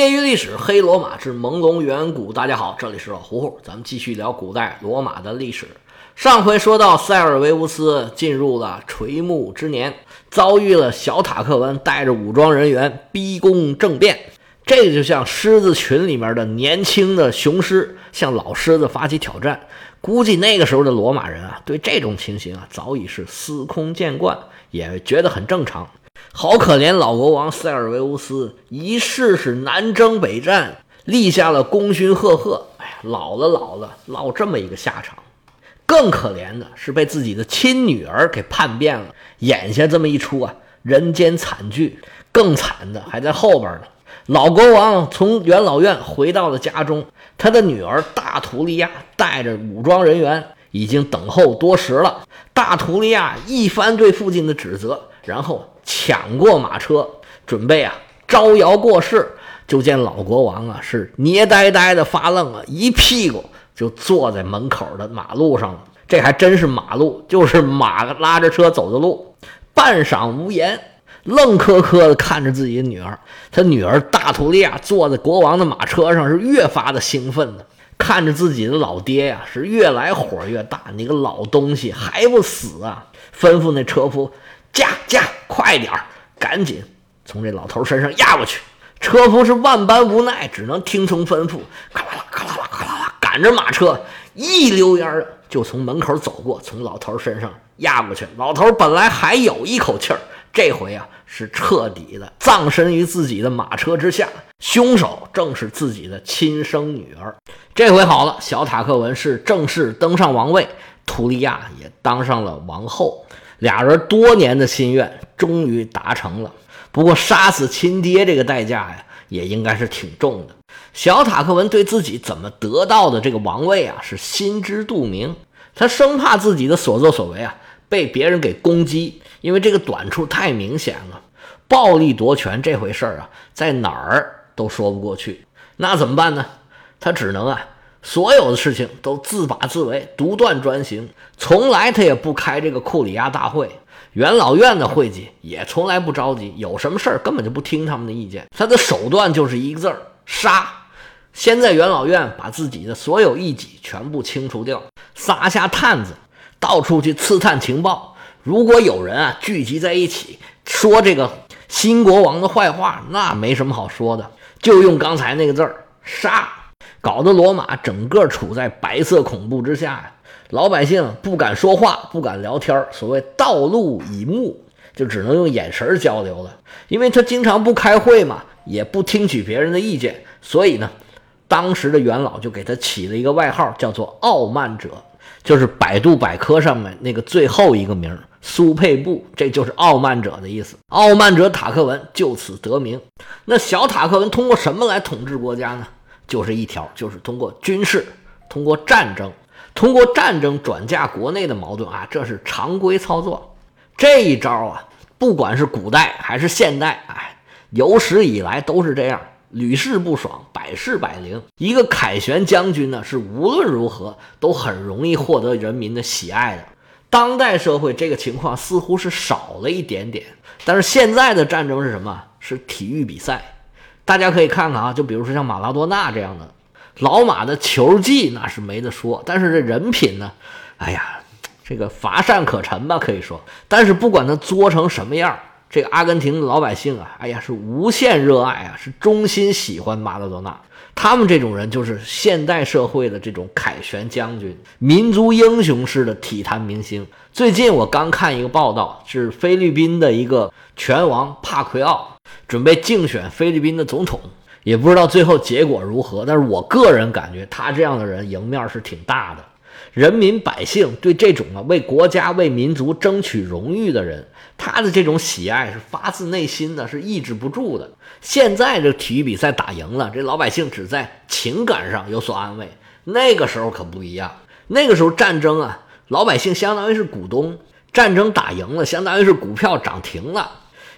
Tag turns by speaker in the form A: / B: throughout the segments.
A: 业余历史：黑罗马之朦胧远古。大家好，这里是老胡胡，咱们继续聊古代罗马的历史。上回说到，塞尔维乌斯进入了垂暮之年，遭遇了小塔克文带着武装人员逼宫政变。这就像狮子群里面的年轻的雄狮向老狮子发起挑战。估计那个时候的罗马人啊，对这种情形啊，早已是司空见惯，也觉得很正常。好可怜老国王塞尔维乌斯，一世是南征北战，立下了功勋赫赫。哎呀，老了老了，落这么一个下场。更可怜的是被自己的亲女儿给叛变了，眼下这么一出啊，人间惨剧。更惨的还在后边呢。老国王从元老院回到了家中，他的女儿大图利亚带着武装人员已经等候多时了。大图利亚一番对父亲的指责，然后。抢过马车，准备啊招摇过市，就见老国王啊是捏呆呆的发愣啊，一屁股就坐在门口的马路上了。这还真是马路，就是马拉着车走的路。半晌无言，愣磕磕的看着自己的女儿。他女儿大图利亚坐在国王的马车上，是越发的兴奋的，看着自己的老爹呀，是越来火越大。你个老东西还不死啊！吩咐那车夫。驾驾，快点儿，赶紧从这老头身上压过去。车夫是万般无奈，只能听从吩咐，咔啦啦，咔啦啦，咔啦啦，赶着马车一溜烟儿就从门口走过，从老头身上压过去。老头本来还有一口气儿，这回啊是彻底的葬身于自己的马车之下。凶手正是自己的亲生女儿。这回好了，小塔克文是正式登上王位，图利亚也当上了王后。俩人多年的心愿终于达成了，不过杀死亲爹这个代价呀，也应该是挺重的。小塔克文对自己怎么得到的这个王位啊，是心知肚明。他生怕自己的所作所为啊被别人给攻击，因为这个短处太明显了。暴力夺权这回事儿啊，在哪儿都说不过去。那怎么办呢？他只能啊。所有的事情都自把自为，独断专行，从来他也不开这个库里亚大会，元老院的会议也从来不着急，有什么事儿根本就不听他们的意见。他的手段就是一个字儿：杀。先在元老院把自己的所有异己全部清除掉，撒下探子，到处去刺探情报。如果有人啊聚集在一起说这个新国王的坏话，那没什么好说的，就用刚才那个字儿：杀。搞得罗马整个处在白色恐怖之下呀，老百姓不敢说话，不敢聊天所谓道路以目，就只能用眼神交流了。因为他经常不开会嘛，也不听取别人的意见，所以呢，当时的元老就给他起了一个外号，叫做“傲慢者”，就是百度百科上面那个最后一个名苏佩布，这就是傲慢者的意思。傲慢者塔克文就此得名。那小塔克文通过什么来统治国家呢？就是一条，就是通过军事，通过战争，通过战争转嫁国内的矛盾啊，这是常规操作。这一招啊，不管是古代还是现代，哎，有史以来都是这样，屡试不爽，百试百灵。一个凯旋将军呢，是无论如何都很容易获得人民的喜爱的。当代社会这个情况似乎是少了一点点，但是现在的战争是什么？是体育比赛。大家可以看看啊，就比如说像马拉多纳这样的老马的球技那是没得说，但是这人品呢，哎呀，这个乏善可陈吧，可以说。但是不管他作成什么样，这个阿根廷的老百姓啊，哎呀，是无限热爱啊，是衷心喜欢马拉多纳。他们这种人就是现代社会的这种凯旋将军，民族英雄式的体坛明星。最近我刚看一个报道，是菲律宾的一个拳王帕奎奥。准备竞选菲律宾的总统，也不知道最后结果如何。但是我个人感觉，他这样的人赢面是挺大的。人民百姓对这种啊为国家、为民族争取荣誉的人，他的这种喜爱是发自内心的，是抑制不住的。现在这体育比赛打赢了，这老百姓只在情感上有所安慰。那个时候可不一样，那个时候战争啊，老百姓相当于是股东，战争打赢了，相当于是股票涨停了。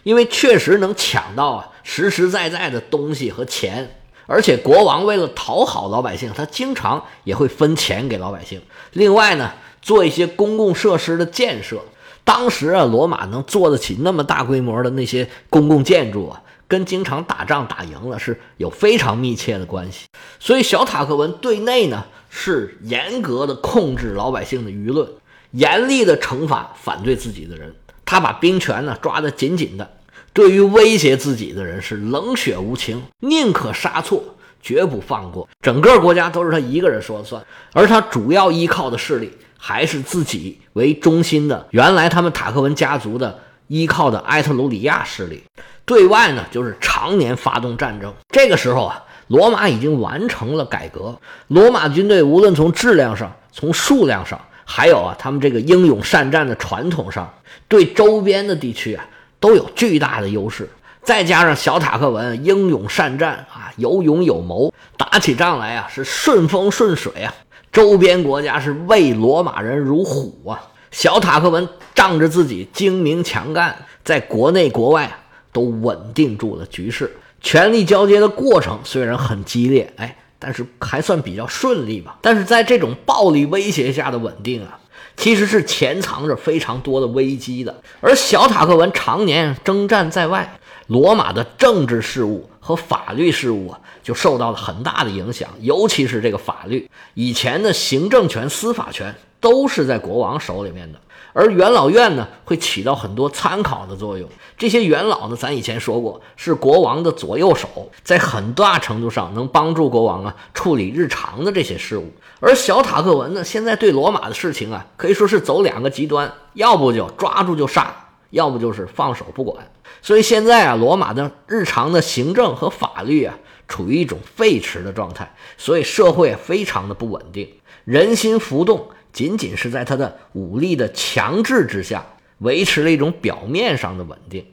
A: 因为确实能抢到啊实实在在的东西和钱，而且国王为了讨好老百姓，他经常也会分钱给老百姓。另外呢，做一些公共设施的建设。当时啊，罗马能做得起那么大规模的那些公共建筑啊，跟经常打仗打赢了是有非常密切的关系。所以小塔克文对内呢是严格的控制老百姓的舆论，严厉的惩罚反对自己的人，他把兵权呢抓得紧紧的。对于威胁自己的人是冷血无情，宁可杀错，绝不放过。整个国家都是他一个人说了算，而他主要依靠的势力还是自己为中心的原来他们塔克文家族的依靠的埃特鲁里亚势力。对外呢，就是常年发动战争。这个时候啊，罗马已经完成了改革，罗马军队无论从质量上、从数量上，还有啊他们这个英勇善战的传统上，对周边的地区啊。都有巨大的优势，再加上小塔克文英勇善战啊，有勇有谋，打起仗来啊是顺风顺水啊，周边国家是畏罗马人如虎啊。小塔克文仗着自己精明强干，在国内国外都稳定住了局势。权力交接的过程虽然很激烈，哎，但是还算比较顺利吧。但是在这种暴力威胁下的稳定啊。其实是潜藏着非常多的危机的，而小塔克文常年征战在外，罗马的政治事务和法律事务啊，就受到了很大的影响，尤其是这个法律，以前的行政权、司法权都是在国王手里面的。而元老院呢，会起到很多参考的作用。这些元老呢，咱以前说过，是国王的左右手，在很大程度上能帮助国王啊处理日常的这些事务。而小塔克文呢，现在对罗马的事情啊，可以说是走两个极端，要不就抓住就杀，要不就是放手不管。所以现在啊，罗马的日常的行政和法律啊，处于一种废弛的状态，所以社会非常的不稳定，人心浮动。仅仅是在他的武力的强制之下，维持了一种表面上的稳定。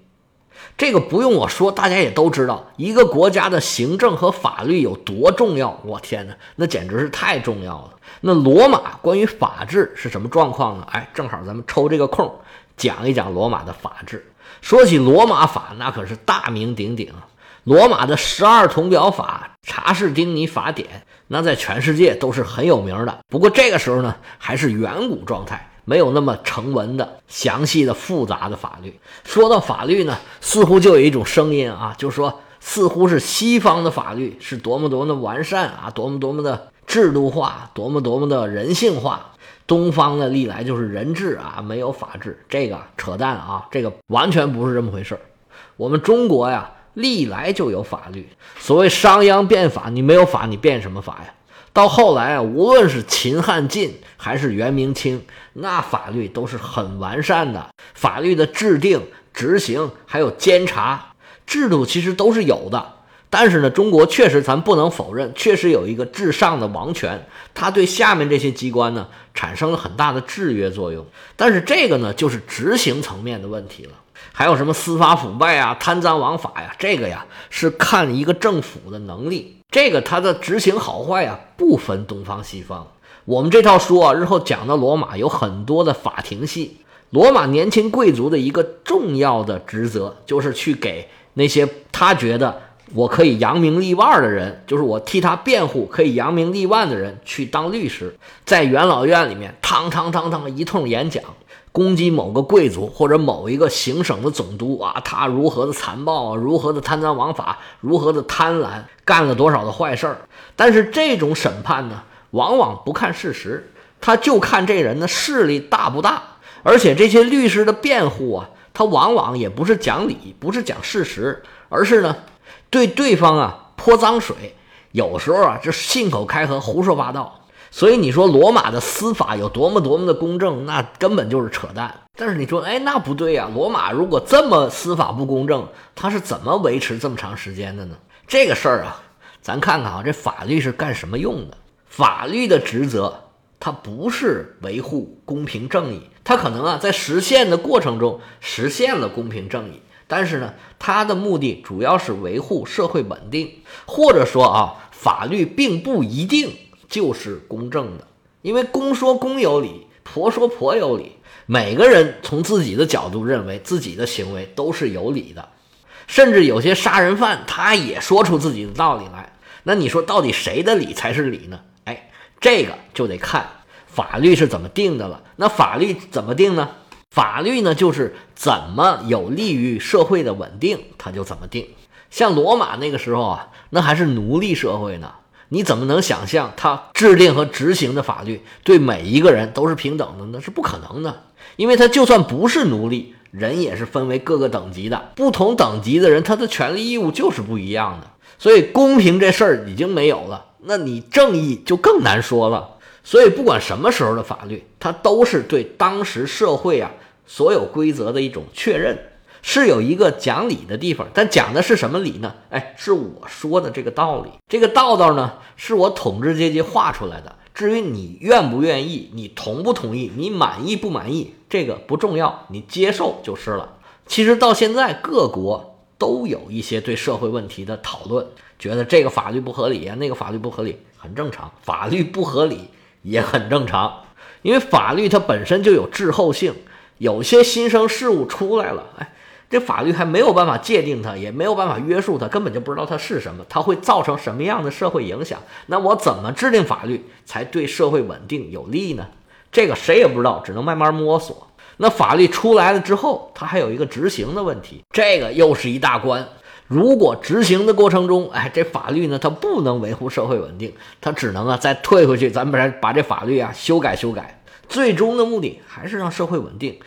A: 这个不用我说，大家也都知道，一个国家的行政和法律有多重要。我天哪，那简直是太重要了。那罗马关于法治是什么状况呢？哎，正好咱们抽这个空讲一讲罗马的法治。说起罗马法，那可是大名鼎鼎。罗马的十二铜表法、查士丁尼法典，那在全世界都是很有名的。不过这个时候呢，还是远古状态，没有那么成文的、详细的、复杂的法律。说到法律呢，似乎就有一种声音啊，就说似乎是西方的法律是多么多么的完善啊，多么多么的制度化，多么多么的人性化。东方呢，历来就是人治啊，没有法治。这个扯淡啊，这个完全不是这么回事儿我们中国呀。历来就有法律，所谓商鞅变法，你没有法，你变什么法呀？到后来啊，无论是秦汉晋还是元明清，那法律都是很完善的，法律的制定、执行还有监察制度，其实都是有的。但是呢，中国确实咱不能否认，确实有一个至上的王权，它对下面这些机关呢产生了很大的制约作用。但是这个呢，就是执行层面的问题了。还有什么司法腐败啊、贪赃枉法呀？这个呀是看一个政府的能力，这个它的执行好坏呀不分东方西方。我们这套书啊，日后讲到罗马有很多的法庭戏。罗马年轻贵族的一个重要的职责，就是去给那些他觉得我可以扬名立万的人，就是我替他辩护可以扬名立万的人去当律师，在元老院里面，堂堂堂堂一通演讲。攻击某个贵族或者某一个行省的总督啊，他如何的残暴啊，如何的贪赃枉法，如何的贪婪，干了多少的坏事儿。但是这种审判呢，往往不看事实，他就看这人的势力大不大。而且这些律师的辩护啊，他往往也不是讲理，不是讲事实，而是呢，对对方啊泼脏水。有时候啊，就信口开河，胡说八道。所以你说罗马的司法有多么多么的公正，那根本就是扯淡。但是你说，哎，那不对呀，罗马如果这么司法不公正，它是怎么维持这么长时间的呢？这个事儿啊，咱看看啊，这法律是干什么用的？法律的职责，它不是维护公平正义，它可能啊在实现的过程中实现了公平正义，但是呢，它的目的主要是维护社会稳定，或者说啊，法律并不一定。就是公正的，因为公说公有理，婆说婆有理。每个人从自己的角度认为自己的行为都是有理的，甚至有些杀人犯他也说出自己的道理来。那你说到底谁的理才是理呢？哎，这个就得看法律是怎么定的了。那法律怎么定呢？法律呢就是怎么有利于社会的稳定，它就怎么定。像罗马那个时候啊，那还是奴隶社会呢，你怎么能想象他制定和执行的法律对每一个人都是平等的？那是不可能的，因为他就算不是奴隶，人也是分为各个等级的，不同等级的人他的权利义务就是不一样的，所以公平这事儿已经没有了，那你正义就更难说了。所以不管什么时候的法律，它都是对当时社会啊所有规则的一种确认。是有一个讲理的地方，但讲的是什么理呢？哎，是我说的这个道理。这个道道呢，是我统治阶级画出来的。至于你愿不愿意，你同不同意，你满意不满意，这个不重要，你接受就是了。其实到现在，各国都有一些对社会问题的讨论，觉得这个法律不合理啊，那个法律不合理，很正常。法律不合理也很正常，因为法律它本身就有滞后性，有些新生事物出来了，哎。这法律还没有办法界定它，也没有办法约束它，根本就不知道它是什么，它会造成什么样的社会影响？那我怎么制定法律才对社会稳定有利呢？这个谁也不知道，只能慢慢摸索。那法律出来了之后，它还有一个执行的问题，这个又是一大关。如果执行的过程中，哎，这法律呢，它不能维护社会稳定，它只能啊再退回去，咱们把把这法律啊修改修改，最终的目的还是让社会稳定，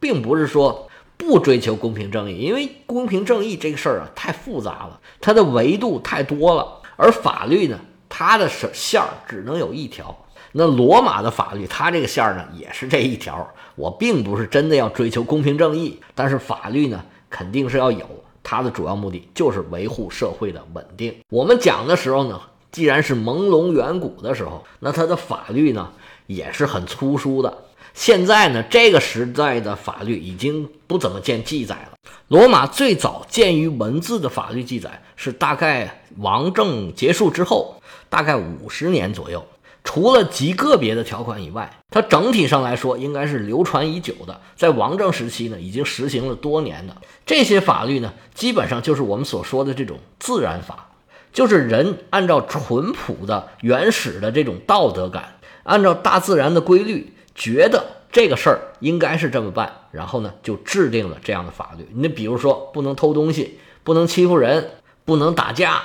A: 并不是说。不追求公平正义，因为公平正义这个事儿啊太复杂了，它的维度太多了。而法律呢，它的线儿只能有一条。那罗马的法律，它这个线儿呢也是这一条。我并不是真的要追求公平正义，但是法律呢肯定是要有，它的主要目的就是维护社会的稳定。我们讲的时候呢，既然是朦胧远古的时候，那它的法律呢也是很粗疏的。现在呢，这个时代的法律已经不怎么见记载了。罗马最早见于文字的法律记载是大概王政结束之后，大概五十年左右。除了极个别的条款以外，它整体上来说应该是流传已久的。在王政时期呢，已经实行了多年的这些法律呢，基本上就是我们所说的这种自然法，就是人按照淳朴的原始的这种道德感，按照大自然的规律。觉得这个事儿应该是这么办，然后呢就制定了这样的法律。你比如说，不能偷东西，不能欺负人，不能打架，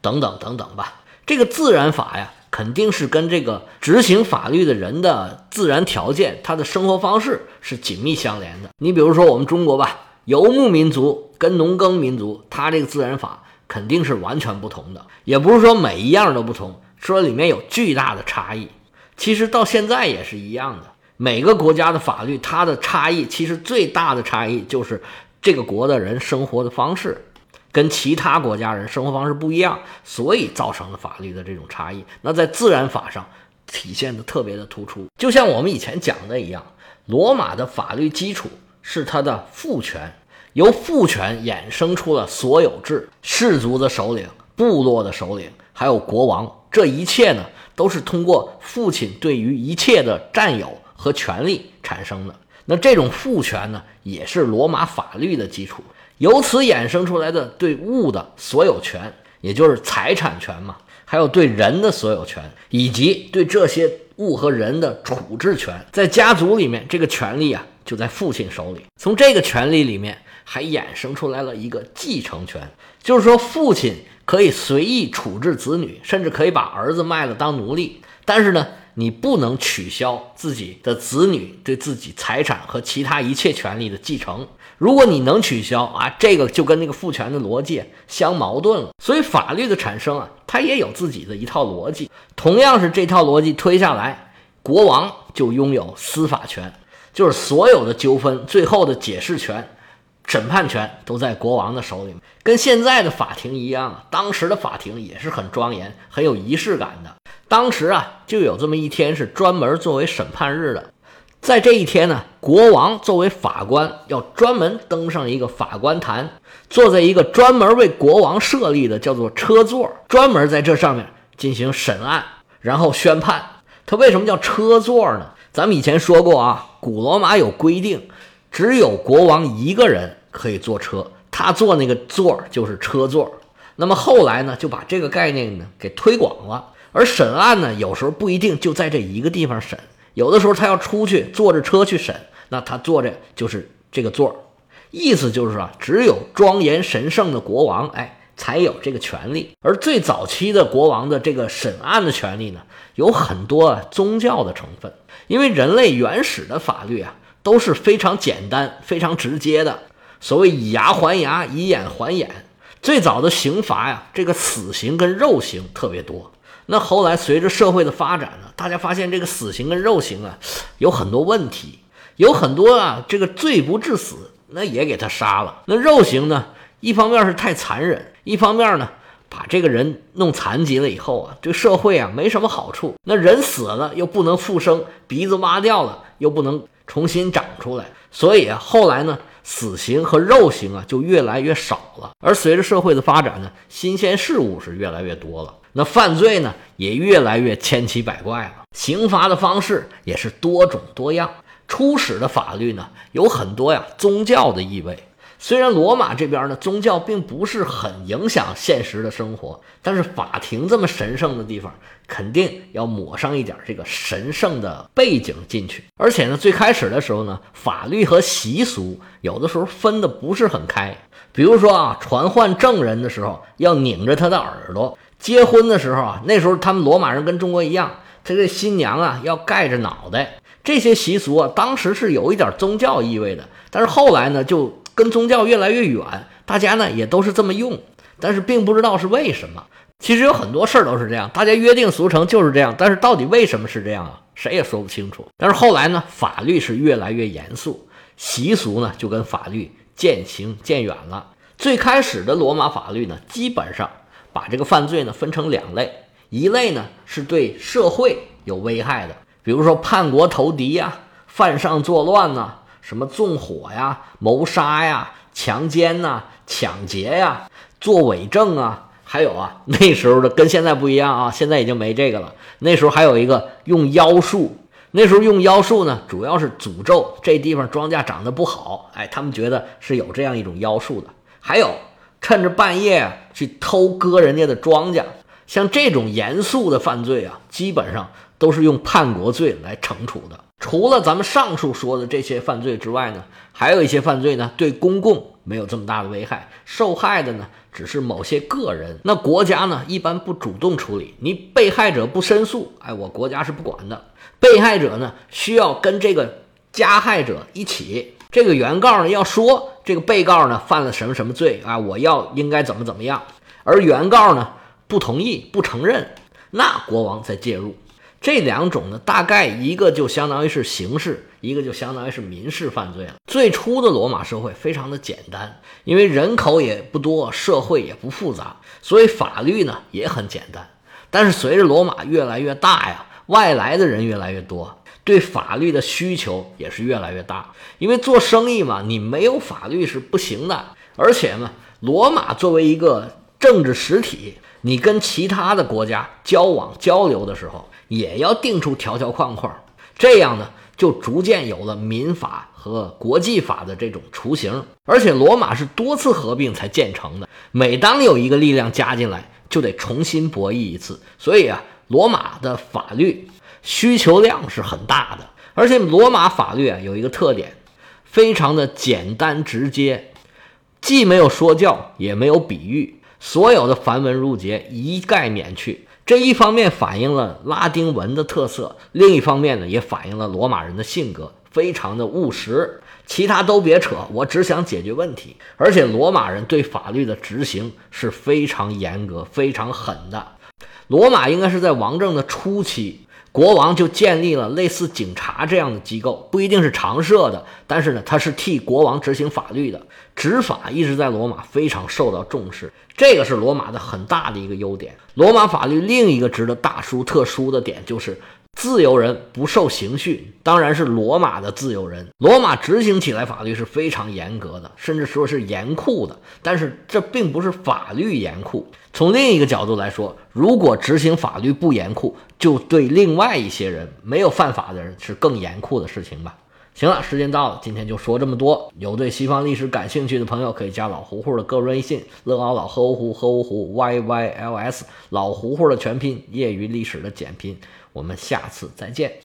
A: 等等等等吧。这个自然法呀，肯定是跟这个执行法律的人的自然条件、他的生活方式是紧密相连的。你比如说我们中国吧，游牧民族跟农耕民族，他这个自然法肯定是完全不同的。也不是说每一样都不同，说里面有巨大的差异。其实到现在也是一样的，每个国家的法律，它的差异其实最大的差异就是这个国的人生活的方式跟其他国家人生活方式不一样，所以造成了法律的这种差异。那在自然法上体现的特别的突出，就像我们以前讲的一样，罗马的法律基础是它的父权，由父权衍生出了所有制，氏族的首领、部落的首领，还有国王，这一切呢？都是通过父亲对于一切的占有和权利产生的。那这种父权呢，也是罗马法律的基础。由此衍生出来的对物的所有权，也就是财产权嘛，还有对人的所有权，以及对这些物和人的处置权，在家族里面，这个权利啊就在父亲手里。从这个权利里面，还衍生出来了一个继承权，就是说父亲。可以随意处置子女，甚至可以把儿子卖了当奴隶。但是呢，你不能取消自己的子女对自己财产和其他一切权利的继承。如果你能取消啊，这个就跟那个父权的逻辑相矛盾了。所以法律的产生啊，它也有自己的一套逻辑。同样是这套逻辑推下来，国王就拥有司法权，就是所有的纠纷最后的解释权。审判权都在国王的手里，跟现在的法庭一样啊。当时的法庭也是很庄严、很有仪式感的。当时啊，就有这么一天是专门作为审判日的。在这一天呢，国王作为法官，要专门登上一个法官坛，坐在一个专门为国王设立的叫做车座，专门在这上面进行审案，然后宣判。他为什么叫车座呢？咱们以前说过啊，古罗马有规定，只有国王一个人。可以坐车，他坐那个座就是车座。那么后来呢，就把这个概念呢给推广了。而审案呢，有时候不一定就在这一个地方审，有的时候他要出去坐着车去审，那他坐着就是这个座儿。意思就是啊，只有庄严神圣的国王，哎，才有这个权利。而最早期的国王的这个审案的权利呢，有很多宗教的成分，因为人类原始的法律啊都是非常简单、非常直接的，所谓以牙还牙，以眼还眼。最早的刑罚呀，这个死刑跟肉刑特别多。那后来随着社会的发展呢，大家发现这个死刑跟肉刑啊有很多问题，有很多啊这个罪不至死，那也给他杀了。那肉刑呢，一方面是太残忍，一方面呢把这个人弄残疾了以后啊，对社会啊没什么好处。那人死了又不能复生，鼻子挖掉了又不能重新长出来，所以啊后来呢。死刑和肉刑啊，就越来越少了。而随着社会的发展呢，新鲜事物是越来越多了，那犯罪呢也越来越千奇百怪了，刑罚的方式也是多种多样。初始的法律呢，有很多呀宗教的意味。虽然罗马这边呢，宗教并不是很影响现实的生活，但是法庭这么神圣的地方，肯定要抹上一点这个神圣的背景进去。而且呢，最开始的时候呢，法律和习俗有的时候分的不是很开。比如说啊，传唤证人的时候要拧着他的耳朵；结婚的时候啊，那时候他们罗马人跟中国一样，他这新娘啊要盖着脑袋。这些习俗啊，当时是有一点宗教意味的，但是后来呢，就。跟宗教越来越远，大家呢也都是这么用，但是并不知道是为什么。其实有很多事儿都是这样，大家约定俗成就是这样，但是到底为什么是这样啊？谁也说不清楚。但是后来呢，法律是越来越严肃，习俗呢就跟法律渐行渐远了。最开始的罗马法律呢，基本上把这个犯罪呢分成两类，一类呢是对社会有危害的，比如说叛国投敌呀、犯上作乱呐。什么纵火呀、谋杀呀、强奸呐、抢劫呀、作伪证啊，还有啊，那时候的跟现在不一样啊，现在已经没这个了。那时候还有一个用妖术，那时候用妖术呢，主要是诅咒这地方庄稼长得不好，哎，他们觉得是有这样一种妖术的。还有趁着半夜去偷割人家的庄稼，像这种严肃的犯罪啊，基本上都是用叛国罪来惩处的。除了咱们上述说的这些犯罪之外呢，还有一些犯罪呢，对公共没有这么大的危害，受害的呢只是某些个人。那国家呢一般不主动处理，你被害者不申诉，哎，我国家是不管的。被害者呢需要跟这个加害者一起，这个原告呢要说这个被告呢犯了什么什么罪啊，我要应该怎么怎么样，而原告呢不同意不承认，那国王再介入。这两种呢，大概一个就相当于是刑事，一个就相当于是民事犯罪了。最初的罗马社会非常的简单，因为人口也不多，社会也不复杂，所以法律呢也很简单。但是随着罗马越来越大呀，外来的人越来越多，对法律的需求也是越来越大。因为做生意嘛，你没有法律是不行的。而且呢，罗马作为一个政治实体，你跟其他的国家交往交流的时候。也要定出条条框框，这样呢，就逐渐有了民法和国际法的这种雏形。而且罗马是多次合并才建成的，每当有一个力量加进来，就得重新博弈一次。所以啊，罗马的法律需求量是很大的。而且罗马法律啊有一个特点，非常的简单直接，既没有说教，也没有比喻，所有的繁文缛节一概免去。这一方面反映了拉丁文的特色，另一方面呢，也反映了罗马人的性格非常的务实。其他都别扯，我只想解决问题。而且罗马人对法律的执行是非常严格、非常狠的。罗马应该是在王政的初期。国王就建立了类似警察这样的机构，不一定是常设的，但是呢，他是替国王执行法律的。执法一直在罗马非常受到重视，这个是罗马的很大的一个优点。罗马法律另一个值得大书特书的点就是。自由人不受刑讯，当然是罗马的自由人。罗马执行起来法律是非常严格的，甚至说是严酷的。但是这并不是法律严酷。从另一个角度来说，如果执行法律不严酷，就对另外一些人没有犯法的人是更严酷的事情吧。行了，时间到了，今天就说这么多。有对西方历史感兴趣的朋友，可以加老胡胡的个人微信：乐高老何胡何胡 y y l s，老胡胡的全拼，业余历史的简拼。我们下次再见。